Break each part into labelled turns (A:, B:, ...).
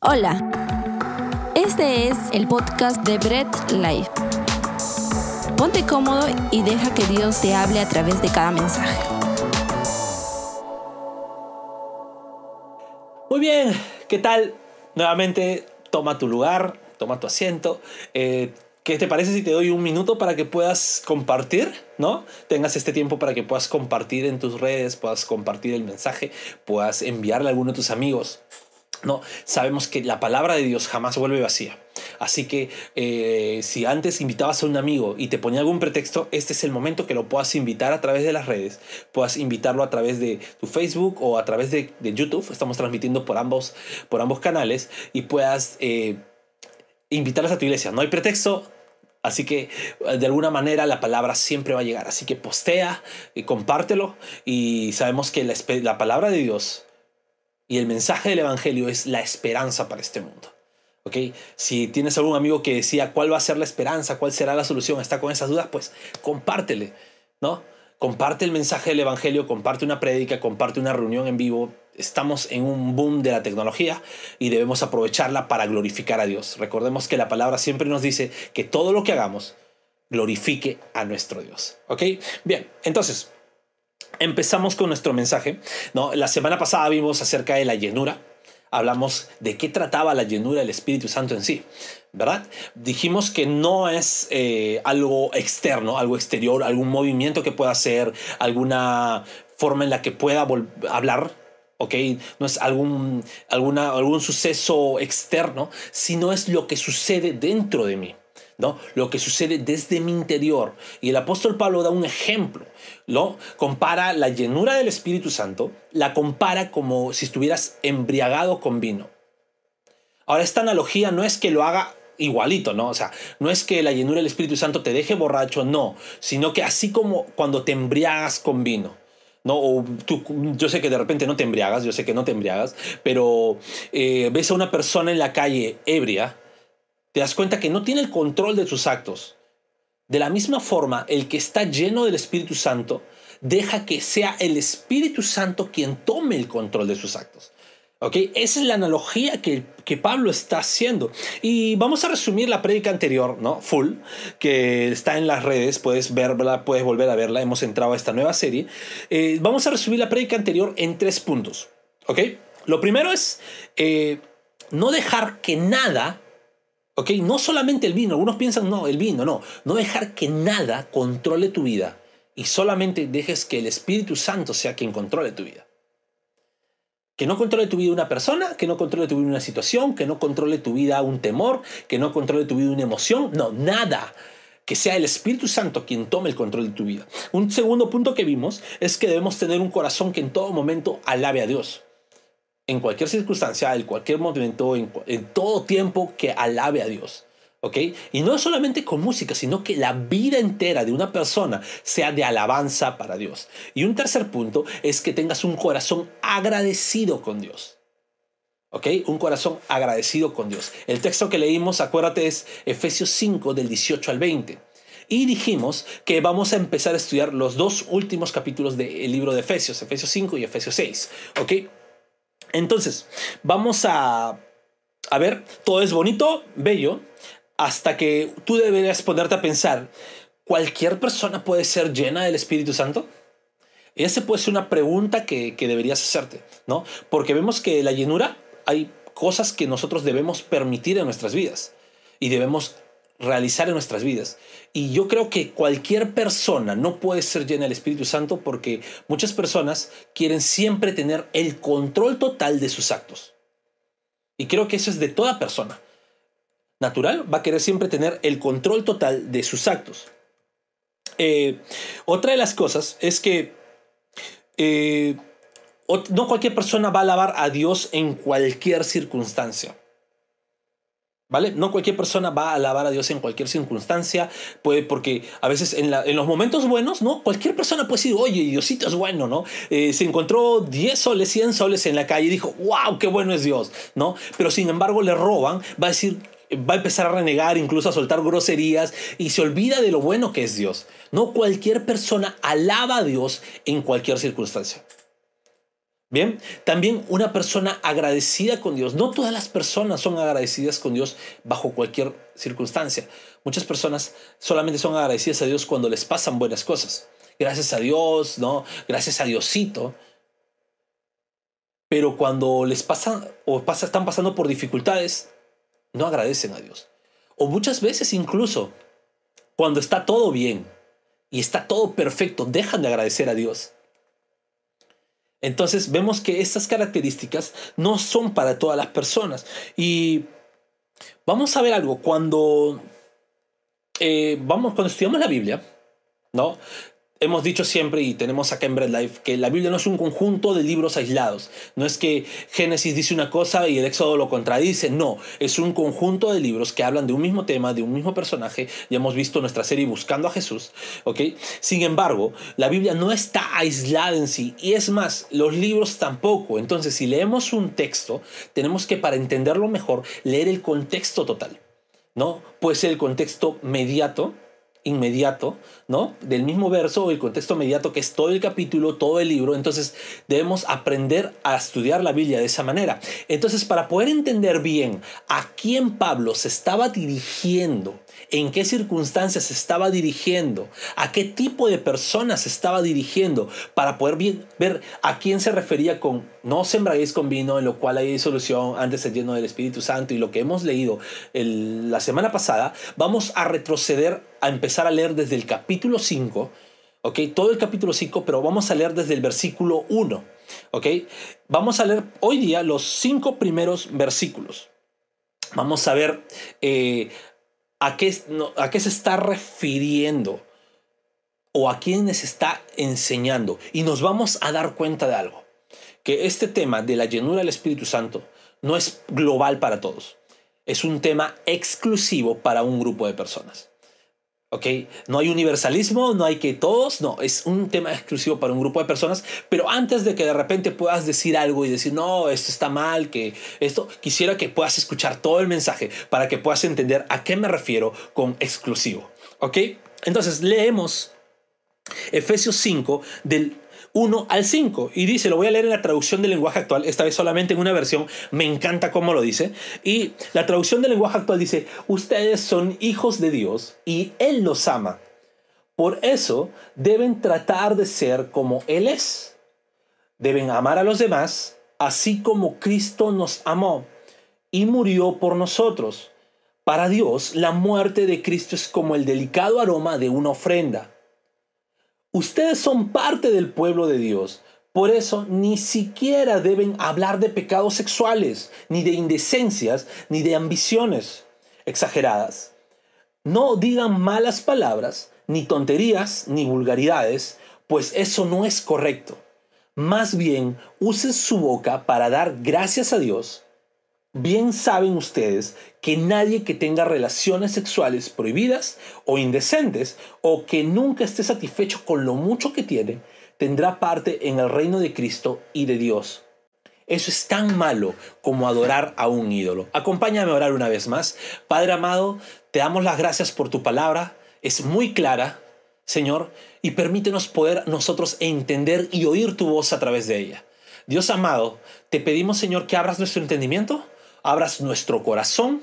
A: Hola, este es el podcast de Bread Life. Ponte cómodo y deja que Dios te hable a través de cada mensaje.
B: Muy bien, ¿qué tal? Nuevamente, toma tu lugar, toma tu asiento. Eh, ¿Qué te parece si te doy un minuto para que puedas compartir, ¿no? Tengas este tiempo para que puedas compartir en tus redes, puedas compartir el mensaje, puedas enviarle a alguno de tus amigos. No, sabemos que la palabra de Dios jamás vuelve vacía. Así que eh, si antes invitabas a un amigo y te ponía algún pretexto, este es el momento que lo puedas invitar a través de las redes. Puedas invitarlo a través de tu Facebook o a través de, YouTube. Estamos transmitiendo por ambos, por ambos canales y puedas eh, a tu iglesia. No hay pretexto, Así que de alguna manera la palabra siempre va a llegar. Así que postea y compártelo. Y sabemos que la, la palabra de Dios y el mensaje del Evangelio es la esperanza para este mundo. ¿ok? Si tienes algún amigo que decía cuál va a ser la esperanza, cuál será la solución, está con esas dudas, pues compártele, ¿no? Comparte el mensaje del Evangelio, comparte una prédica, comparte una reunión en vivo. Estamos en un boom de la tecnología y debemos aprovecharla para glorificar a Dios. Recordemos que la palabra siempre nos dice que todo lo que hagamos glorifique a nuestro Dios. ¿Ok? Bien, entonces, empezamos con nuestro mensaje. ¿no? La semana pasada vimos acerca de la llenura. Hablamos de qué trataba la llenura del Espíritu Santo en sí, ¿verdad? Dijimos que no es eh, algo externo, algo exterior, algún movimiento que pueda hacer, alguna forma en la que pueda hablar, ¿ok? No es algún, alguna, algún suceso externo, sino es lo que sucede dentro de mí. ¿No? Lo que sucede desde mi interior. Y el apóstol Pablo da un ejemplo, ¿no? Compara la llenura del Espíritu Santo, la compara como si estuvieras embriagado con vino. Ahora, esta analogía no es que lo haga igualito, ¿no? O sea, no es que la llenura del Espíritu Santo te deje borracho, no, sino que así como cuando te embriagas con vino. ¿no? O tú, yo sé que de repente no te embriagas, yo sé que no te embriagas, pero eh, ves a una persona en la calle ebria, te das cuenta que no tiene el control de sus actos. De la misma forma, el que está lleno del Espíritu Santo deja que sea el Espíritu Santo quien tome el control de sus actos. ¿Ok? Esa es la analogía que, que, Pablo está haciendo. Y vamos a resumir la prédica anterior, ¿no? Full, que está en las redes, puedes verla, puedes volver a verla, hemos entrado a esta nueva serie. Eh, vamos a resumir la prédica anterior en tres puntos, ¿ok? Lo primero es eh, no dejar que nada ¿Ok? No solamente el vino, algunos piensan, no, el vino, no. No dejar que nada controle tu vida y solamente dejes que el Espíritu Santo sea quien controle tu vida. Que no controle tu vida una persona, que no controle tu vida una situación, que no controle tu vida un temor, que no controle tu vida una emoción, no, nada. Que sea el Espíritu Santo quien tome el control de tu vida. Un segundo punto que vimos es que debemos tener un corazón que en todo momento alabe a Dios en cualquier circunstancia, en cualquier momento, en, todo tiempo que alabe a Dios. ¿Ok? Y no solamente con música, sino que la vida entera de una persona sea de alabanza para Dios. Y un tercer punto es que tengas un corazón agradecido con Dios. ¿Ok? Un corazón agradecido con Dios. El texto que leímos, acuérdate, es Efesios 5 del 18 al 20. Y dijimos que vamos a empezar a estudiar los dos últimos capítulos del libro de Efesios, Efesios 5 y Efesios 6. ¿Ok? Entonces, vamos a, a ver, todo es bonito, bello, hasta que tú deberías ponerte a pensar, ¿cualquier persona puede ser llena del Espíritu Santo? Esa puede ser una pregunta que, que deberías hacerte, ¿no? Porque vemos que la llenura hay cosas que nosotros debemos permitir en nuestras vidas y debemos realizar en nuestras vidas. Y yo creo que cualquier persona no puede ser llena del Espíritu Santo porque muchas personas quieren siempre tener el control total de sus actos. Y creo que eso es de toda persona. Natural va a querer siempre tener el control total de sus actos. Eh, otra de las cosas es que eh, no cualquier persona va a alabar a Dios en cualquier circunstancia. ¿Vale? No cualquier persona va a alabar a Dios en cualquier circunstancia, porque a veces en, los momentos buenos, ¿no? Cualquier persona puede decir, oye, Diosito es bueno, ¿no? Eh, se encontró 10 soles, 100 soles en la calle y dijo, wow, qué bueno es Dios, ¿no? Pero sin embargo le roban, va a decir, va a empezar a renegar, incluso a soltar groserías y se olvida de lo bueno que es Dios. No cualquier persona alaba a Dios en cualquier circunstancia. Bien, también una persona agradecida con Dios. No todas las personas son agradecidas con Dios bajo cualquier circunstancia. Muchas personas solamente son agradecidas a Dios cuando les pasan buenas cosas. Gracias a Dios, ¿no? Gracias a Diosito. Pero cuando les pasa o pasa, están pasando por dificultades, no agradecen a Dios. O muchas veces incluso cuando está todo bien y está todo perfecto, dejan de agradecer a Dios. Entonces vemos que estas características no son para todas las personas. Y vamos a ver algo. Cuando, eh, vamos, cuando estudiamos la Biblia, ¿no? Hemos dicho siempre y tenemos acá en Bread Life que la Biblia no es un conjunto de libros aislados. No es que Génesis dice una cosa y el Éxodo lo contradice. No, es un conjunto de libros que hablan de un mismo tema, de un mismo personaje. Ya hemos visto nuestra serie Buscando a Jesús. ¿ok? Sin embargo, la Biblia no está aislada en sí. Y es más, los libros tampoco. Entonces, si leemos un texto, tenemos que para entenderlo mejor, leer el contexto total. ¿no? Puede ser el contexto mediato inmediato, ¿no? Del mismo verso o el contexto inmediato que es todo el capítulo, todo el libro. Entonces debemos aprender a estudiar la Biblia de esa manera. Entonces para poder entender bien a quién Pablo se estaba dirigiendo, en qué circunstancias estaba dirigiendo, a qué tipo de personas estaba dirigiendo, para poder ver a quién se refería con no sembráis con vino, en lo cual hay solución antes el lleno del Espíritu Santo y lo que hemos leído la semana pasada, vamos a retroceder a empezar a leer desde el capítulo 5, ¿ok? Todo el capítulo 5, pero vamos a leer desde el versículo 1, ¿ok? Vamos a leer hoy día los cinco primeros versículos. Vamos a ver eh, a, qué, a qué se está refiriendo o a quiénes está enseñando. Y nos vamos a dar cuenta de algo, que este tema de la llenura del Espíritu Santo no es global para todos. Es un tema exclusivo para un grupo de personas. ¿Ok? No hay universalismo, no hay que todos, no, es un tema exclusivo para un grupo de personas, pero antes de que de repente puedas decir algo y decir, no, esto está mal, que esto, quisiera que puedas escuchar todo el mensaje para que puedas entender a qué me refiero con exclusivo, ¿ok? Entonces leemos Efesios 5 del 1 al 5. Y dice, lo voy a leer en la traducción del lenguaje actual, esta vez solamente en una versión, me encanta cómo lo dice. Y la traducción del lenguaje actual dice, ustedes son hijos de Dios y Él los ama. Por eso deben tratar de ser como Él es. Deben amar a los demás, así como Cristo nos amó y murió por nosotros. Para Dios, la muerte de Cristo es como el delicado aroma de una ofrenda Ustedes son parte del pueblo de Dios. Por eso ni siquiera deben hablar de pecados sexuales, ni de indecencias, ni de ambiciones exageradas. No digan malas palabras, ni tonterías, ni vulgaridades, pues eso no es correcto. Más bien, usen su boca para dar gracias a Dios Bien saben ustedes que nadie que tenga relaciones sexuales prohibidas o indecentes o que nunca esté satisfecho con lo mucho que tiene, tendrá parte en el reino de Cristo y de Dios. Eso es tan malo como adorar a un ídolo. Acompáñame a orar una vez más. Padre amado, te damos las gracias por tu palabra. Es muy clara, Señor, y permítenos poder nosotros entender y oír tu voz a través de ella. Dios amado, te pedimos, Señor, que abras nuestro entendimiento abras nuestro corazón,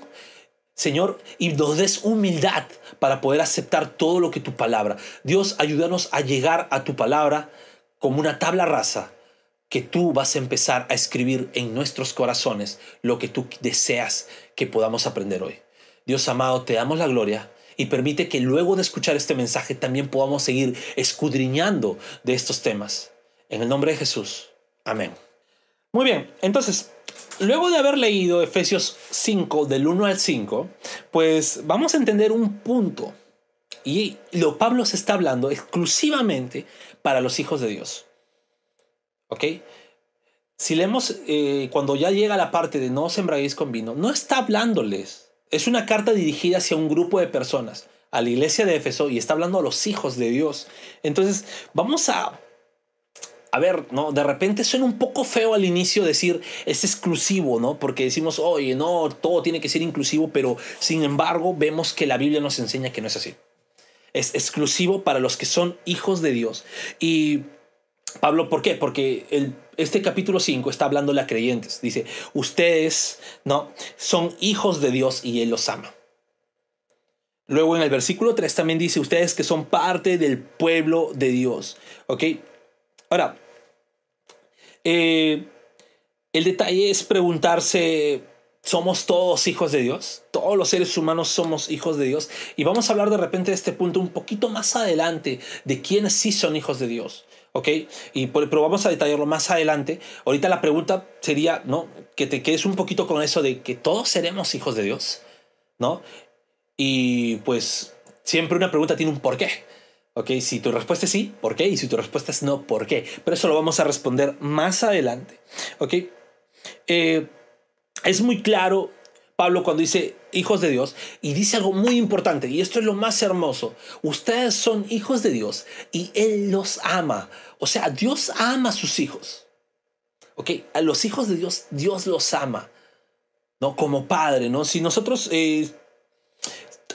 B: Señor, y nos des humildad para poder aceptar todo lo que tu palabra. Dios, ayúdanos a llegar a tu palabra como una tabla rasa que tú vas a empezar a escribir en nuestros corazones lo que tú deseas que podamos aprender hoy. Dios amado, te damos la gloria y permite que luego de escuchar este mensaje también podamos seguir escudriñando de estos temas. En el nombre de Jesús. Amén. Muy bien, entonces luego de haber leído Efesios 5 del 1 al 5, pues vamos a entender un punto. Y lo Pablo se está hablando exclusivamente para los hijos de Dios. ¿Ok? Si leemos eh, cuando ya llega la parte de no sembráis con vino, no está hablándoles. Es una carta dirigida hacia un grupo de personas, a la iglesia de Éfeso, y está hablando a los hijos de Dios. Entonces, vamos a a ver, ¿no? De repente suena un poco feo al inicio decir es exclusivo, ¿no? Porque decimos, oye, no, todo tiene que ser inclusivo, pero sin embargo vemos que la Biblia nos enseña que no es así. Es exclusivo para los que son hijos de Dios. Y Pablo, ¿por qué? Porque este capítulo 5 está hablando a creyentes. Dice, ustedes no son hijos de Dios y Él los ama. Luego en el versículo 3 también dice, ustedes que son parte del pueblo de Dios. ¿Ok? Ahora, eh, el detalle es preguntarse, ¿somos todos hijos de Dios? Todos los seres humanos somos hijos de Dios. Y vamos a hablar de repente de este punto un poquito más adelante, de quiénes sí son hijos de Dios. ¿ok? Y pero vamos a detallarlo más adelante. Ahorita la pregunta sería, ¿no? Que te quedes un poquito con eso de que todos seremos hijos de Dios, ¿no? Y pues siempre una pregunta tiene un porqué. ¿Ok? Si tu respuesta es sí, ¿por qué? Y si tu respuesta es no, ¿por qué? Pero eso lo vamos a responder más adelante. ¿Ok? Eh, es muy claro Pablo cuando dice hijos de Dios y dice algo muy importante y esto es lo más hermoso. Ustedes son hijos de Dios y Él los ama. O sea, Dios ama a sus hijos. ¿Ok? A los hijos de Dios, Dios los ama. ¿No? Como padre, ¿no? Si nosotros eh,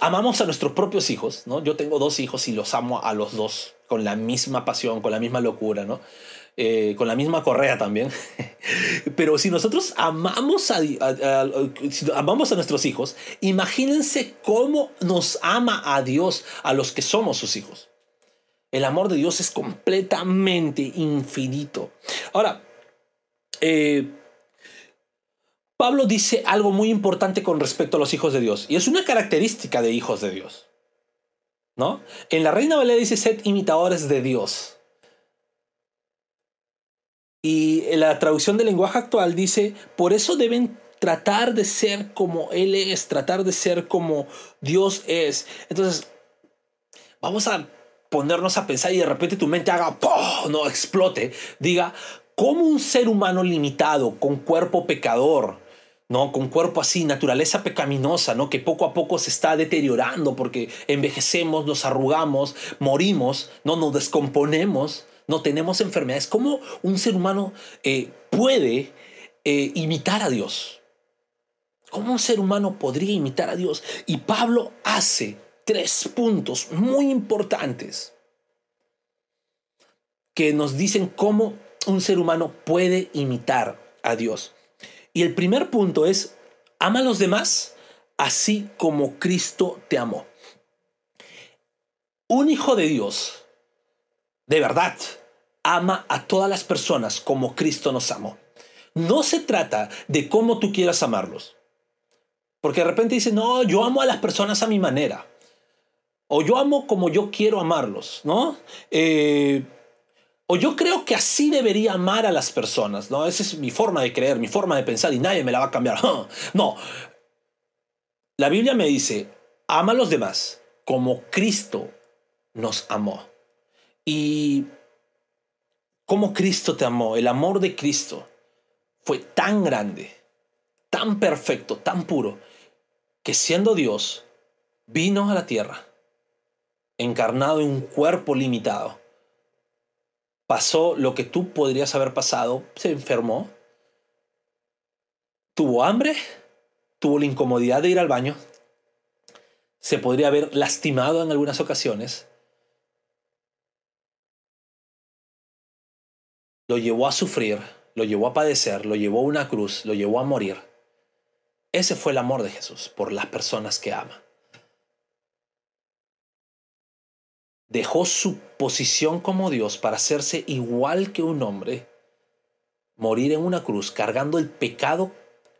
B: amamos a nuestros propios hijos, ¿no? Yo tengo dos hijos y los amo a los dos con la misma pasión, con la misma locura, ¿no? Eh, con la misma correa también. Pero si nosotros amamos a, amamos a nuestros hijos, imagínense cómo nos ama a Dios a los que somos sus hijos. El amor de Dios es completamente infinito. Ahora, eh, Pablo dice algo muy importante con respecto a los hijos de Dios, y es una característica de hijos de Dios. ¿No? En la Reina Valera dice, sed imitadores de Dios. Y la traducción del lenguaje actual dice, por eso deben tratar de ser como Él es, tratar de ser como Dios es. Entonces, vamos a ponernos a pensar y de repente tu mente haga, no explote, diga, ¿cómo un ser humano limitado, con cuerpo pecador, ¿no? Con cuerpo así, naturaleza pecaminosa, ¿no? Que poco a poco se está deteriorando porque envejecemos, nos arrugamos, morimos, ¿no? Nos descomponemos, no tenemos enfermedades. ¿Cómo un ser humano eh, puede eh, imitar a Dios? ¿Cómo un ser humano podría imitar a Dios? Y Pablo hace tres puntos muy importantes que nos dicen cómo un ser humano puede imitar a Dios. Y el primer punto es, ama a los demás así como Cristo te amó. Un hijo de Dios, de verdad, ama a todas las personas como Cristo nos amó. No se trata de cómo tú quieras amarlos. Porque de repente dice, no, yo amo a las personas a mi manera. O yo amo como yo quiero amarlos, ¿no? Eh, o yo creo que así debería amar a las personas, ¿no? Esa es mi forma de creer, mi forma de pensar y nadie me la va a cambiar. No. La Biblia me dice, ama a los demás como Cristo nos amó. Y como Cristo te amó, el amor de Cristo fue tan grande, tan perfecto, tan puro, que siendo Dios, vino a la tierra, encarnado en un cuerpo limitado pasó lo que tú podrías haber pasado, se enfermó, tuvo hambre, tuvo la incomodidad de ir al baño, se podría haber lastimado en algunas ocasiones, lo llevó a sufrir, lo llevó a padecer, lo llevó a una cruz, lo llevó a morir. Ese fue el amor de Jesús por las personas que ama. Dejó su posición como Dios para hacerse igual que un hombre, morir en una cruz cargando el pecado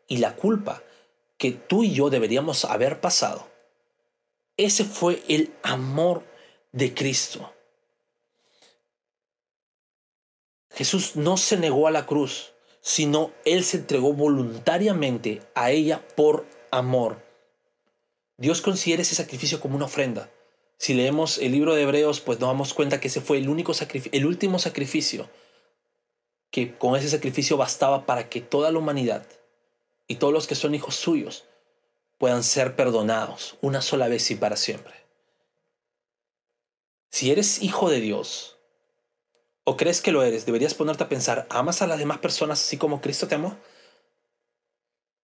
B: y la culpa que tú y yo deberíamos haber pasado. Ese fue el amor de Cristo. Jesús no se negó a la cruz, sino Él se entregó voluntariamente a ella por amor. Dios considera ese sacrificio como una ofrenda. Si leemos el libro de Hebreos, pues nos damos cuenta que ese fue el, único el último sacrificio, que con ese sacrificio bastaba para que toda la humanidad y todos los que son hijos suyos puedan ser perdonados una sola vez y para siempre. Si eres hijo de Dios o crees que lo eres, deberías ponerte a pensar, ¿amas a las demás personas así como Cristo te amó?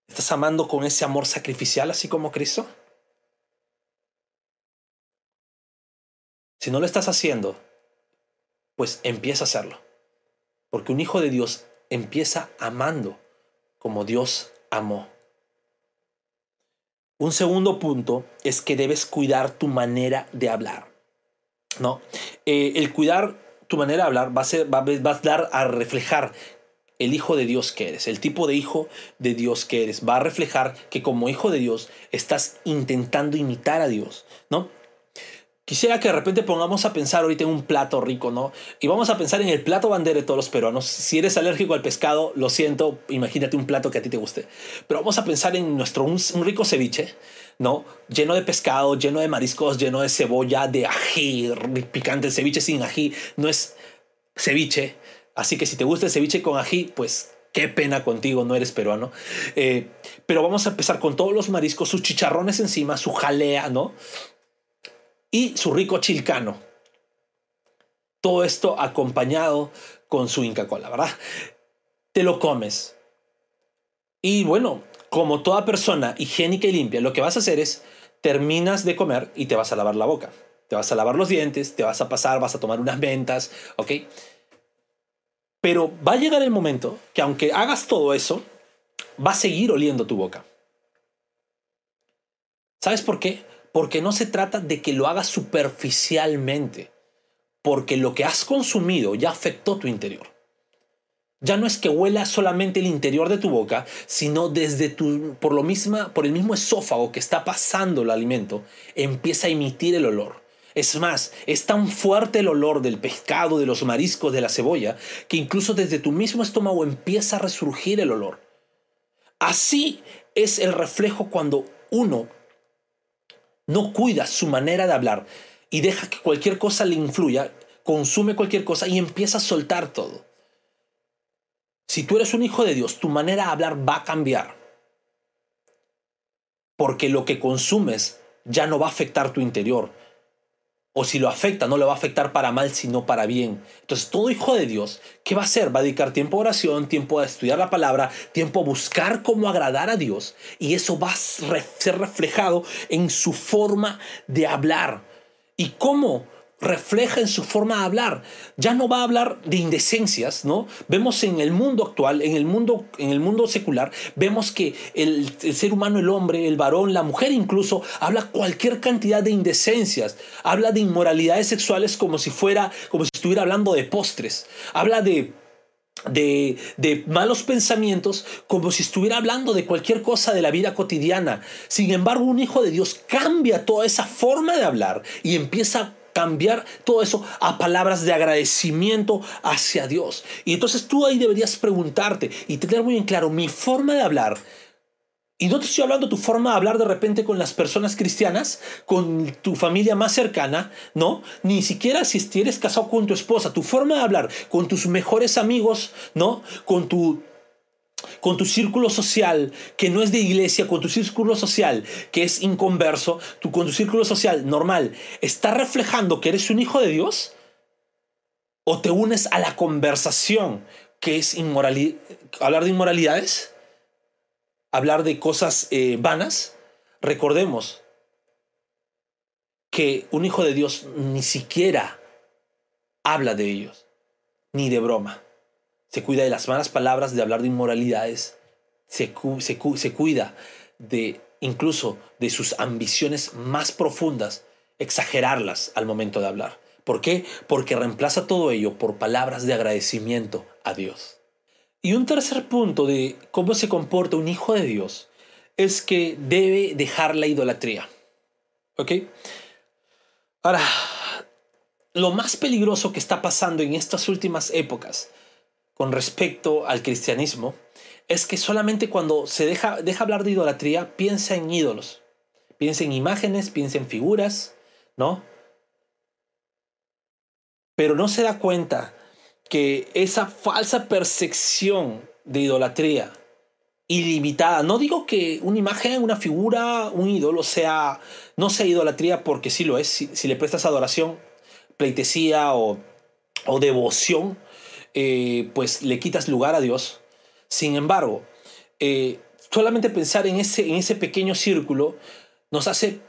B: ¿Estás amando con ese amor sacrificial así como Cristo? Si no lo estás haciendo, pues empieza a hacerlo. Porque un hijo de Dios empieza amando como Dios amó. Un segundo punto es que debes cuidar tu manera de hablar. ¿no? Eh, el cuidar tu manera de hablar va a, va a dar a reflejar el hijo de Dios que eres, el tipo de hijo de Dios que eres. Va a reflejar que como hijo de Dios estás intentando imitar a Dios, ¿no? Quisiera que de repente pongamos a pensar ahorita en un plato rico, ¿no? Y vamos a pensar en el plato bandera de todos los peruanos. Si eres alérgico al pescado, lo siento, imagínate un plato que a ti te guste. Pero vamos a pensar en nuestro un, rico ceviche, ¿no? Lleno de pescado, lleno de mariscos, lleno de cebolla, de ají, picante. El ceviche sin ají no es ceviche. Así que si te gusta el ceviche con ají, pues qué pena contigo, no eres peruano. Eh, pero vamos a empezar con todos los mariscos, sus chicharrones encima, su jalea, ¿no? Y su rico chilcano. Todo esto acompañado con su Inca Cola, ¿verdad? Te lo comes. Y bueno, como toda persona higiénica y limpia, lo que vas a hacer es terminas de comer y te vas a lavar la boca. Te vas a lavar los dientes, te vas a pasar, vas a tomar unas ventas, ¿ok? Pero va a llegar el momento que aunque hagas todo eso, va a seguir oliendo tu boca. ¿Sabes por qué? Porque no se trata de que lo hagas superficialmente, porque lo que has consumido ya afectó tu interior. Ya no es que huela solamente el interior de tu boca, sino desde tu, por, lo misma, por el mismo esófago que está pasando el alimento, empieza a emitir el olor. Es más, es tan fuerte el olor del pescado, de los mariscos, de la cebolla, que incluso desde tu mismo estómago empieza a resurgir el olor. Así es el reflejo cuando uno no cuida su manera de hablar y deja que cualquier cosa le influya, consume cualquier cosa y empieza a soltar todo. Si tú eres un hijo de Dios, tu manera de hablar va a cambiar. Porque lo que consumes ya no va a afectar tu interior, o si lo afecta, no le va a afectar para mal, sino para bien. Entonces, todo hijo de Dios, ¿qué va a hacer? Va a dedicar tiempo a oración, tiempo a estudiar la palabra, tiempo a buscar cómo agradar a Dios. Y eso va a ser reflejado en su forma de hablar. ¿Y cómo? Refleja en su forma de hablar. Ya no va a hablar de indecencias, ¿no? Vemos en el mundo actual, en el mundo, en el mundo secular, vemos que el, ser humano, el hombre, el varón, la mujer incluso, habla cualquier cantidad de indecencias. Habla de inmoralidades sexuales como si fuera, como si estuviera hablando de postres. Habla de de, de, malos pensamientos como si estuviera hablando de cualquier cosa de la vida cotidiana. Sin embargo, un hijo de Dios cambia toda esa forma de hablar y empieza cambiar todo eso a palabras de agradecimiento hacia Dios. Y entonces tú ahí deberías preguntarte y tener muy en claro mi forma de hablar. Y no te estoy hablando tu forma de hablar de repente con las personas cristianas, con tu familia más cercana, no, ni siquiera si eres casado con tu esposa, tu forma de hablar con tus mejores amigos, no, con tu con tu círculo social que no es de iglesia, con tu círculo social que es inconverso, tu, con tu círculo social normal, ¿está reflejando que eres un hijo de Dios? ¿O te unes a la conversación que es hablar de inmoralidades? ¿Hablar de cosas eh, vanas? Recordemos que un hijo de Dios ni siquiera habla de ellos, ni de broma se cuida de las malas palabras, de hablar de inmoralidades, se, se, cuida de incluso de sus ambiciones más profundas, exagerarlas al momento de hablar. ¿Por qué? Porque reemplaza todo ello por palabras de agradecimiento a Dios. Y un tercer punto de cómo se comporta un hijo de Dios es que debe dejar la idolatría. ¿Ok? Ahora, lo más peligroso que está pasando en estas últimas épocas con respecto al cristianismo es que solamente cuando se deja, deja hablar de idolatría piensa en ídolos, piensa en imágenes, piensa en figuras, ¿no? Pero no se da cuenta que esa falsa percepción de idolatría ilimitada, no digo que una imagen, una figura, un ídolo sea, no sea idolatría porque sí lo es, si, le prestas adoración, pleitesía o, o devoción, eh, pues le quitas lugar a Dios. Sin embargo, eh, solamente pensar en ese, en ese pequeño círculo nos hace,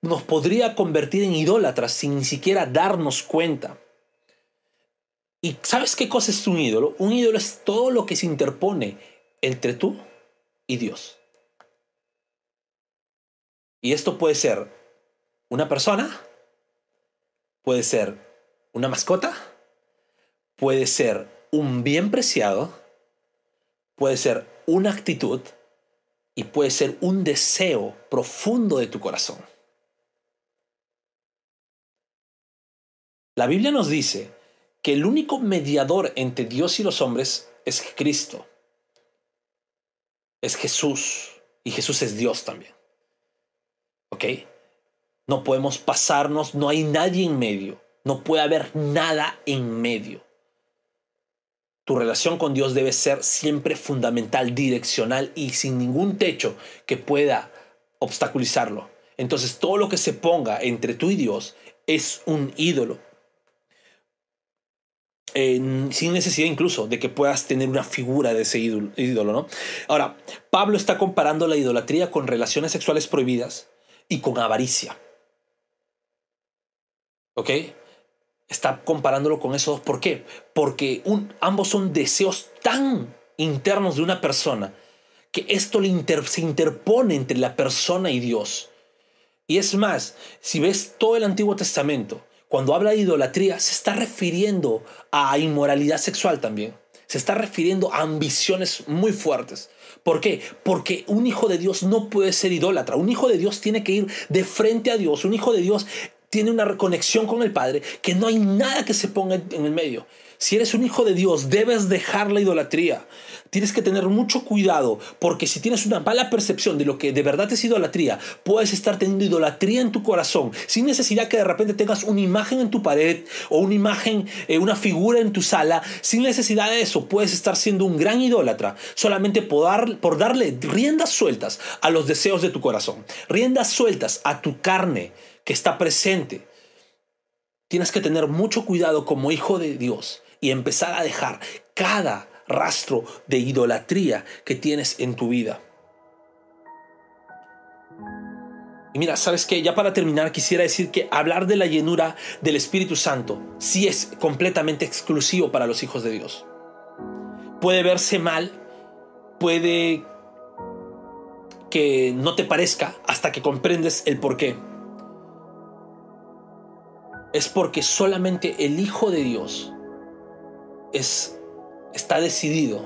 B: nos podría convertir en idólatras sin ni siquiera darnos cuenta. ¿Y sabes qué cosa es un ídolo? Un ídolo es todo lo que se interpone entre tú y Dios. Y esto puede ser una persona, puede ser una mascota, puede ser un bien preciado, puede ser una actitud y puede ser un deseo profundo de tu corazón. La Biblia nos dice que el único mediador entre Dios y los hombres es Cristo. Es Jesús. Y Jesús es Dios también. ¿Ok? No podemos pasarnos, no hay nadie en medio. No puede haber nada en medio. Tu relación con Dios debe ser siempre fundamental, direccional y sin ningún techo que pueda obstaculizarlo. Entonces todo lo que se ponga entre tú y Dios es un ídolo. sin necesidad incluso de que puedas tener una figura de ese ídolo, ídolo, ¿no? Ahora, Pablo está comparando la idolatría con relaciones sexuales prohibidas y con avaricia. ¿Ok? Está comparándolo con esos dos. ¿Por qué? Porque ambos son deseos tan internos de una persona que esto se interpone entre la persona y Dios. Y es más, si ves todo el Antiguo Testamento, cuando habla de idolatría, se está refiriendo a inmoralidad sexual también. Se está refiriendo a ambiciones muy fuertes. ¿Por qué? Porque un hijo de Dios no puede ser idólatra. Un hijo de Dios tiene que ir de frente a Dios. Un hijo de Dios tiene una reconexión con el Padre que no hay nada que se ponga en el medio. Si eres un hijo de Dios, debes dejar la idolatría. Tienes que tener mucho cuidado porque si tienes una mala percepción de lo que de verdad es idolatría, puedes estar teniendo idolatría en tu corazón sin necesidad que de repente tengas una imagen en tu pared o una imagen, eh, una figura en tu sala. Sin necesidad de eso, puedes estar siendo un gran idólatra solamente por darle riendas sueltas a los deseos de tu corazón, riendas sueltas a tu carne que está presente. Tienes que tener mucho cuidado como hijo de Dios y empezar a dejar cada rastro de idolatría que tienes en tu vida. Y mira, ¿sabes qué? Ya para terminar quisiera decir que hablar de la llenura del Espíritu Santo sí es completamente exclusivo para los hijos de Dios. Puede verse mal, puede que no te parezca hasta que comprendes el por qué. Es porque solamente el Hijo de Dios es, está decidido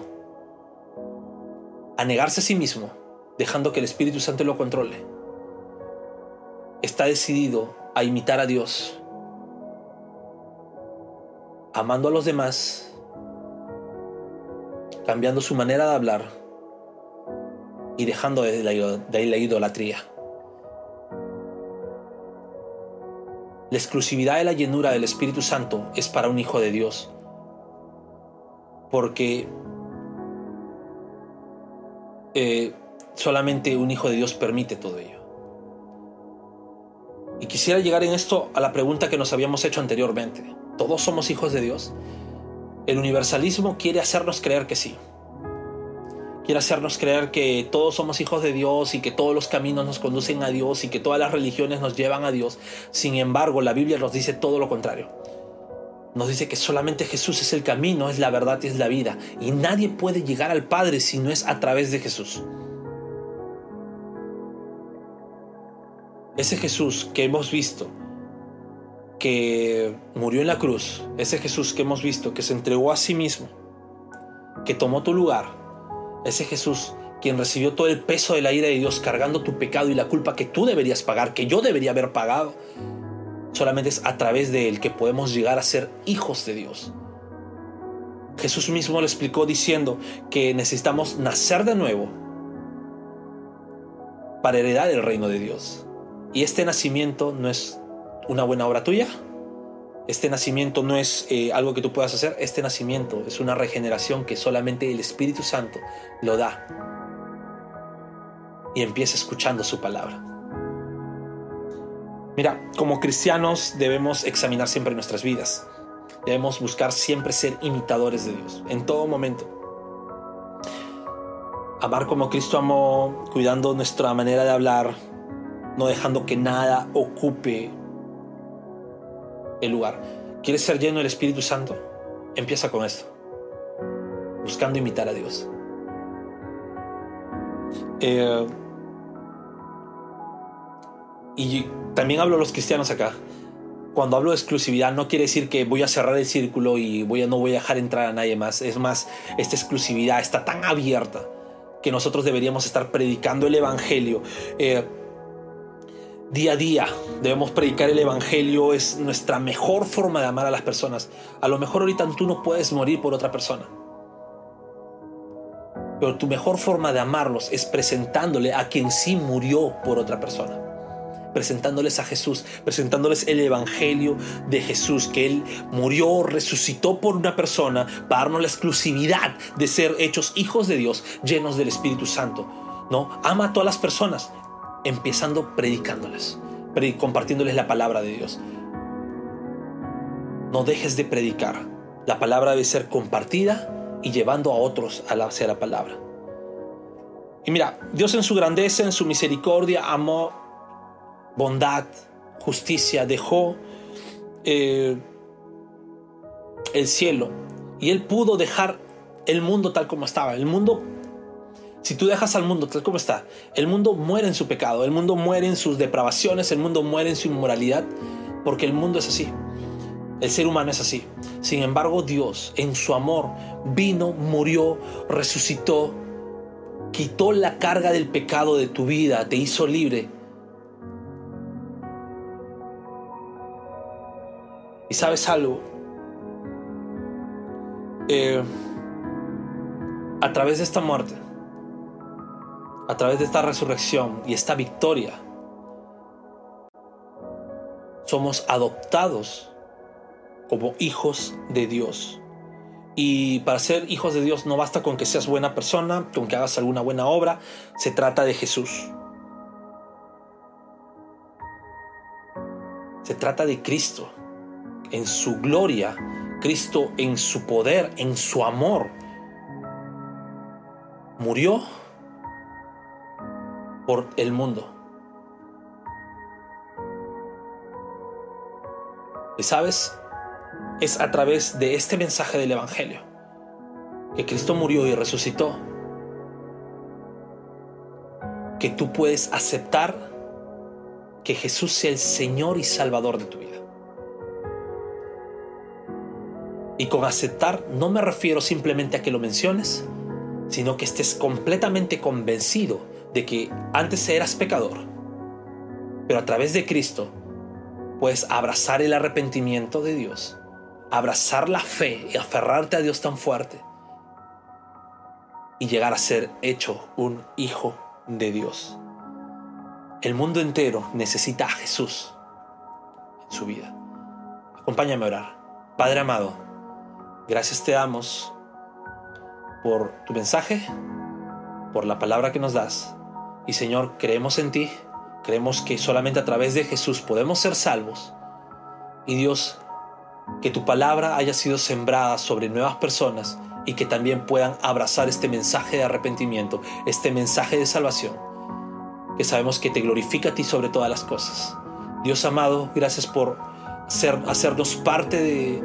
B: a negarse a sí mismo, dejando que el Espíritu Santo lo controle. Está decidido a imitar a Dios, amando a los demás, cambiando su manera de hablar y dejando de de la idolatría. La exclusividad de la llenura del Espíritu Santo es para un hijo de Dios porque eh, solamente un hijo de Dios permite todo ello. Y quisiera llegar en esto a la pregunta que nos habíamos hecho anteriormente. ¿Todos somos hijos de Dios? El universalismo quiere hacernos creer que sí. Quiere hacernos creer que todos somos hijos de Dios y que todos los caminos nos conducen a Dios y que todas las religiones nos llevan a Dios. Sin embargo, la Biblia nos dice todo lo contrario nos dice que solamente Jesús es el camino, es la verdad y es la vida. Y nadie puede llegar al Padre si no es a través de Jesús. Ese Jesús que hemos visto, que murió en la cruz, ese Jesús que hemos visto, que se entregó a sí mismo, que tomó tu lugar, ese Jesús quien recibió todo el peso de la ira de Dios cargando tu pecado y la culpa que tú deberías pagar, que yo debería haber pagado, Solamente es a través de Él que podemos llegar a ser hijos de Dios. Jesús mismo lo explicó diciendo que necesitamos nacer de nuevo para heredar el reino de Dios. Y este nacimiento no es una buena obra tuya. Este nacimiento no es eh, algo que tú puedas hacer. Este nacimiento es una regeneración que solamente el Espíritu Santo lo da. Y empieza escuchando su palabra. Mira, como cristianos debemos examinar siempre nuestras vidas. Debemos buscar siempre ser imitadores de Dios, en todo momento. Amar como Cristo amó, cuidando nuestra manera de hablar, no dejando que nada ocupe el lugar. ¿Quieres ser lleno del Espíritu Santo? empieza con esto. Buscando imitar a Dios. Eh, y también hablo a los cristianos acá. Cuando hablo de exclusividad no quiere decir que voy a cerrar el círculo y voy a, no voy a dejar entrar a nadie más. Es más, esta exclusividad está tan abierta que nosotros deberíamos estar predicando el Evangelio. Eh, día a día debemos predicar el Evangelio, es nuestra mejor forma de amar a las personas. A lo mejor ahorita tú no puedes morir por otra persona. Pero tu mejor forma de amarlos es presentándole a quien sí murió por otra persona presentándoles a Jesús, presentándoles el Evangelio de Jesús, que Él murió, resucitó por una persona para darnos la exclusividad de ser hechos hijos de Dios, llenos del Espíritu Santo. ¿no? Ama a todas las personas, empezando predicándoles, compartiéndoles la palabra de Dios. No dejes de predicar. La palabra debe ser compartida y llevando a otros hacia la palabra. Y mira, Dios en su grandeza, en su misericordia, amó bondad, justicia, dejó eh, el cielo y él pudo dejar el mundo tal como estaba. El mundo, si tú dejas al mundo tal como está, el mundo muere en su pecado, el mundo muere en sus depravaciones, el mundo muere en su inmoralidad, porque el mundo es así. El ser humano es así. Sin embargo, Dios, en su amor, vino, murió, resucitó, quitó la carga del pecado de tu vida, te hizo libre Y sabes algo, eh, a través de esta muerte, a través de esta resurrección y esta victoria, somos adoptados como hijos de Dios. Y para ser hijos de Dios no basta con que seas buena persona, con que hagas alguna buena obra, se trata de Jesús. Se trata de Cristo en su gloria, Cristo en su poder, en su amor, murió por el mundo. Y sabes, es a través de este mensaje del Evangelio que Cristo murió y resucitó, que tú puedes aceptar que Jesús sea el Señor y Salvador de tu vida. Y con aceptar no me refiero simplemente a que lo menciones, sino que estés completamente convencido de que antes eras pecador, pero a través de Cristo puedes abrazar el arrepentimiento de Dios, abrazar la fe y aferrarte a Dios tan fuerte y llegar a ser hecho un hijo de Dios. El mundo entero necesita a Jesús en su vida. Acompáñame a orar. Padre amado, Gracias te damos por tu mensaje, por la palabra que nos das. Y Señor, creemos en ti, creemos que solamente a través de Jesús podemos ser salvos. Y Dios, que tu palabra haya sido sembrada sobre nuevas personas y que también puedan abrazar este mensaje de arrepentimiento, este mensaje de salvación, que sabemos que te glorifica a ti sobre todas las cosas. Dios amado, gracias por ser, hacernos parte de,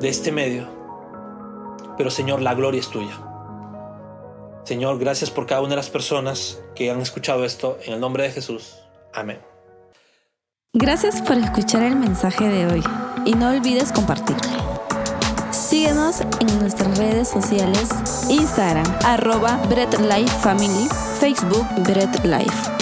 B: de este medio pero Señor, la gloria es tuya. Señor, gracias por cada una de las personas que han escuchado esto. En el nombre de Jesús. Amén.
A: Gracias por escuchar el mensaje de hoy y no olvides compartirlo. Síguenos en nuestras redes sociales, Instagram, arroba Bread Life Family, Facebook Bread Life.